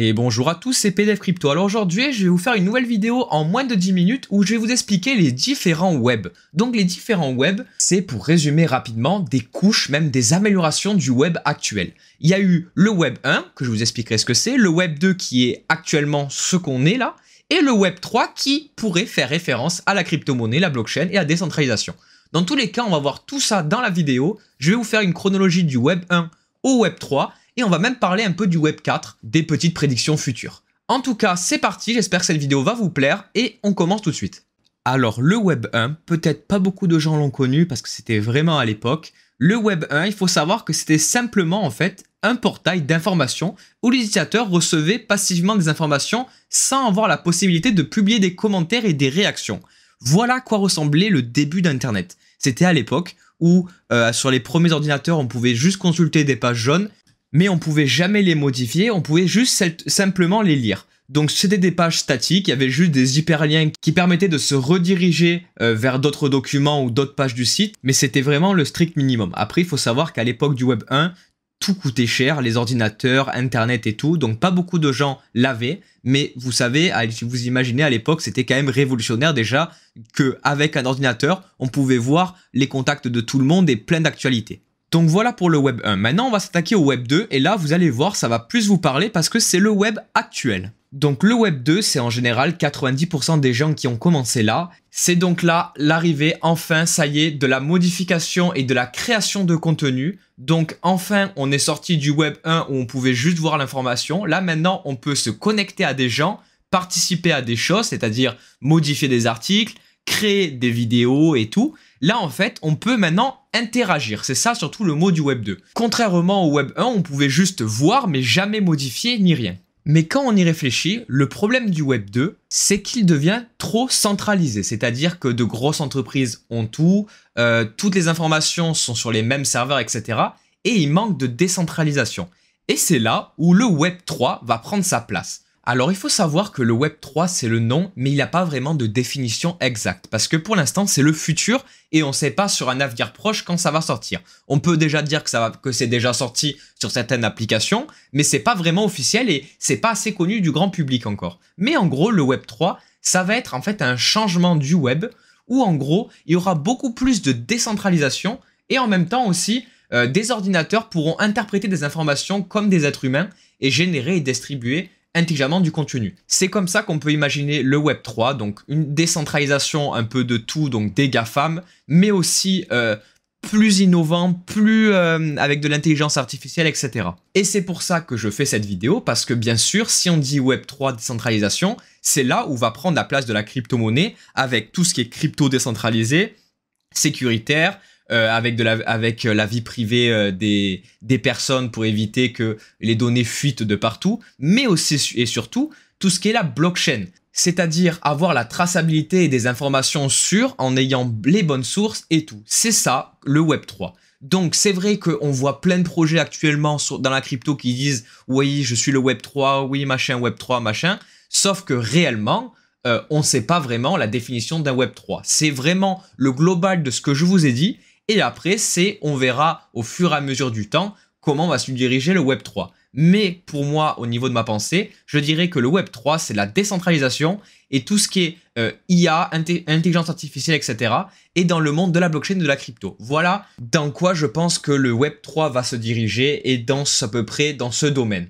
Et bonjour à tous, c'est PDF Crypto. Alors aujourd'hui, je vais vous faire une nouvelle vidéo en moins de 10 minutes où je vais vous expliquer les différents web. Donc les différents web, c'est pour résumer rapidement des couches, même des améliorations du web actuel. Il y a eu le web 1, que je vous expliquerai ce que c'est, le web 2 qui est actuellement ce qu'on est là, et le web 3 qui pourrait faire référence à la crypto-monnaie, la blockchain et la décentralisation. Dans tous les cas, on va voir tout ça dans la vidéo. Je vais vous faire une chronologie du web 1 au web 3 et on va même parler un peu du Web 4, des petites prédictions futures. En tout cas, c'est parti, j'espère que cette vidéo va vous plaire et on commence tout de suite. Alors le Web 1, peut-être pas beaucoup de gens l'ont connu parce que c'était vraiment à l'époque. Le Web 1, il faut savoir que c'était simplement en fait un portail d'information où les utilisateurs recevaient passivement des informations sans avoir la possibilité de publier des commentaires et des réactions. Voilà à quoi ressemblait le début d'Internet. C'était à l'époque où euh, sur les premiers ordinateurs on pouvait juste consulter des pages jaunes mais on pouvait jamais les modifier, on pouvait juste simplement les lire. Donc c'était des pages statiques, il y avait juste des hyperliens qui permettaient de se rediriger euh, vers d'autres documents ou d'autres pages du site, mais c'était vraiment le strict minimum. Après, il faut savoir qu'à l'époque du Web 1, tout coûtait cher, les ordinateurs, Internet et tout, donc pas beaucoup de gens l'avaient, mais vous savez, vous imaginez à l'époque, c'était quand même révolutionnaire déjà qu'avec un ordinateur, on pouvait voir les contacts de tout le monde et plein d'actualités. Donc voilà pour le Web 1. Maintenant, on va s'attaquer au Web 2 et là, vous allez voir, ça va plus vous parler parce que c'est le Web actuel. Donc le Web 2, c'est en général 90% des gens qui ont commencé là. C'est donc là l'arrivée, enfin, ça y est, de la modification et de la création de contenu. Donc enfin, on est sorti du Web 1 où on pouvait juste voir l'information. Là maintenant, on peut se connecter à des gens, participer à des choses, c'est-à-dire modifier des articles, créer des vidéos et tout. Là, en fait, on peut maintenant interagir. C'est ça surtout le mot du Web 2. Contrairement au Web 1, on pouvait juste voir mais jamais modifier ni rien. Mais quand on y réfléchit, le problème du Web 2, c'est qu'il devient trop centralisé. C'est-à-dire que de grosses entreprises ont tout, euh, toutes les informations sont sur les mêmes serveurs, etc. Et il manque de décentralisation. Et c'est là où le Web 3 va prendre sa place. Alors il faut savoir que le Web 3 c'est le nom, mais il n'y a pas vraiment de définition exacte, parce que pour l'instant c'est le futur et on ne sait pas sur un avenir proche quand ça va sortir. On peut déjà dire que, c'est déjà sorti sur certaines applications, mais c'est pas vraiment officiel et c'est pas assez connu du grand public encore. Mais en gros le Web 3, ça va être en fait un changement du web, où en gros il y aura beaucoup plus de décentralisation et en même temps aussi euh, des ordinateurs pourront interpréter des informations comme des êtres humains et générer et distribuer intelligemment du contenu. C'est comme ça qu'on peut imaginer le Web 3, donc une décentralisation un peu de tout, donc des GAFAM, mais aussi euh, plus innovant, plus euh, avec de l'intelligence artificielle, etc. Et c'est pour ça que je fais cette vidéo, parce que bien sûr, si on dit Web 3 décentralisation, c'est là où va prendre la place de la crypto-monnaie, avec tout ce qui est crypto décentralisé, sécuritaire, euh, avec, de la, avec euh, la vie privée euh, des, des personnes pour éviter que les données fuitent de partout, mais aussi et surtout tout ce qui est la blockchain. C'est-à-dire avoir la traçabilité des informations sûres en ayant les bonnes sources et tout. C'est ça le Web 3. Donc c'est vrai qu'on voit plein de projets actuellement dans la crypto qui disent oui je suis le Web 3, oui machin Web 3 machin, sauf que réellement on ne sait pas vraiment la définition d'un Web 3. C'est vraiment le global de ce que je vous ai dit et après, c'est, on verra au fur et à mesure du temps comment va se diriger le Web 3. Mais pour moi, au niveau de ma pensée, je dirais que le Web 3, c'est la décentralisation et tout ce qui est euh, IA, intelligence artificielle, etc. et dans le monde de la blockchain et de la crypto. Voilà dans quoi je pense que le Web 3 va se diriger et dans à peu près dans ce domaine.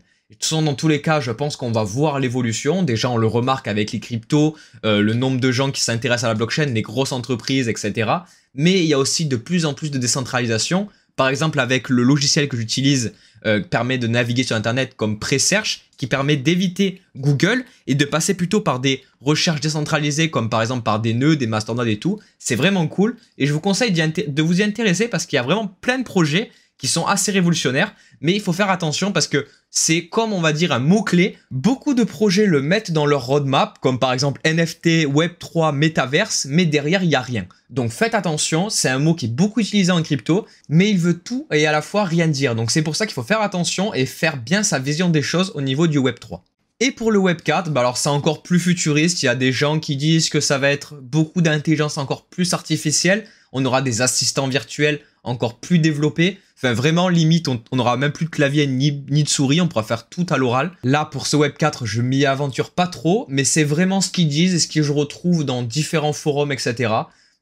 Dans tous les cas, je pense qu'on va voir l'évolution. Déjà, on le remarque avec les cryptos, euh, le nombre de gens qui s'intéressent à la blockchain, les grosses entreprises, etc. Mais il y a aussi de plus en plus de décentralisation. Par exemple, avec le logiciel que j'utilise, euh, permet de naviguer sur Internet comme Presearch, qui permet d'éviter Google et de passer plutôt par des recherches décentralisées, comme par exemple par des nœuds, des masternodes et tout. C'est vraiment cool. Et je vous conseille de vous y intéresser parce qu'il y a vraiment plein de projets qui sont assez révolutionnaires, mais il faut faire attention parce que c'est comme on va dire un mot-clé. Beaucoup de projets le mettent dans leur roadmap, comme par exemple NFT, Web3, Metaverse, mais derrière il n'y a rien. Donc faites attention, c'est un mot qui est beaucoup utilisé en crypto, mais il veut tout et à la fois rien dire. Donc c'est pour ça qu'il faut faire attention et faire bien sa vision des choses au niveau du Web3. Et pour le Web 4, bah alors c'est encore plus futuriste, il y a des gens qui disent que ça va être beaucoup d'intelligence encore plus artificielle, on aura des assistants virtuels encore plus développés, Enfin, vraiment, limite, on n'aura même plus de clavier ni, de souris, on pourra faire tout à l'oral. Là, pour ce Web 4, je m'y aventure pas trop, mais c'est vraiment ce qu'ils disent et ce que je retrouve dans différents forums, etc.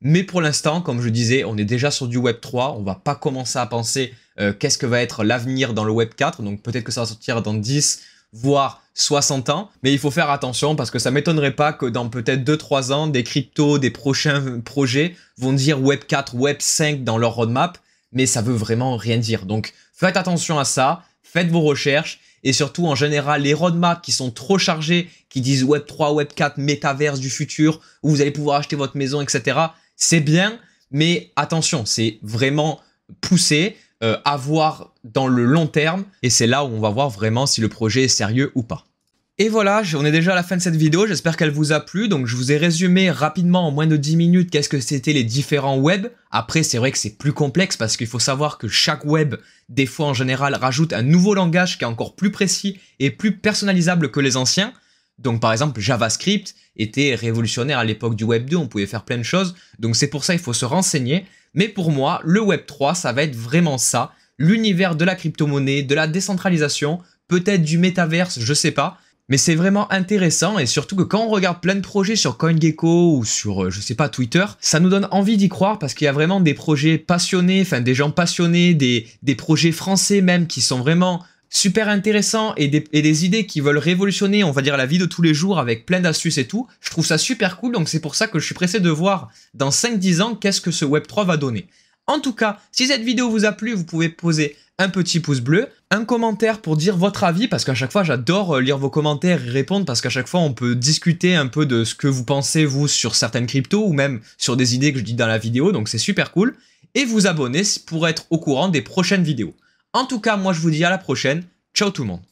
Mais pour l'instant, comme je disais, on est déjà sur du Web 3, on va pas commencer à penser euh, qu'est-ce que va être l'avenir dans le Web 4, donc peut-être que ça va sortir dans 10, voire 60 ans, mais il faut faire attention parce que ça m'étonnerait pas que dans peut-être 2-3 ans, des cryptos, des prochains projets vont dire Web 4, Web 5 dans leur roadmap, mais ça veut vraiment rien dire. Donc faites attention à ça, faites vos recherches, et surtout en général les roadmaps qui sont trop chargés, qui disent Web 3, Web 4, métaverse du futur, où vous allez pouvoir acheter votre maison, etc c'est bien, mais attention, c'est vraiment poussé euh, à voir dans le long terme, et c'est là où on va voir vraiment si le projet est sérieux ou pas. Et voilà, on est déjà à la fin de cette vidéo, j'espère qu'elle vous a plu. Donc je vous ai résumé rapidement en moins de 10 minutes qu'est-ce que c'était les différents webs. Après c'est vrai que c'est plus complexe parce qu'il faut savoir que chaque web, des fois en général, rajoute un nouveau langage qui est encore plus précis et plus personnalisable que les anciens. Donc par exemple, JavaScript était révolutionnaire à l'époque du Web 2, on pouvait faire plein de choses. Donc c'est pour ça il faut se renseigner. Mais pour moi, le Web 3, ça va être vraiment ça. L'univers de la crypto-monnaie, de la décentralisation, peut-être du métaverse, je sais pas. Mais c'est vraiment intéressant et surtout que quand on regarde plein de projets sur CoinGecko ou sur, euh, je sais pas, Twitter, ça nous donne envie d'y croire parce qu'il y a vraiment des projets passionnés, enfin des gens passionnés, des, des projets français même qui sont vraiment super intéressant et des, idées qui veulent révolutionner, on va dire, la vie de tous les jours avec plein d'astuces et tout, je trouve ça super cool, donc c'est pour ça que je suis pressé de voir dans 5-10 ans qu'est-ce que ce Web3 va donner. En tout cas, si cette vidéo vous a plu, vous pouvez poser un petit pouce bleu, un commentaire pour dire votre avis, parce qu'à chaque fois j'adore euh, lire vos commentaires et répondre, parce qu'à chaque fois on peut discuter un peu de ce que vous pensez vous sur certaines cryptos, ou même sur des idées que je dis dans la vidéo, donc c'est super cool, et vous abonner pour être au courant des prochaines vidéos. En tout cas, moi je vous dis à la prochaine. Ciao tout le monde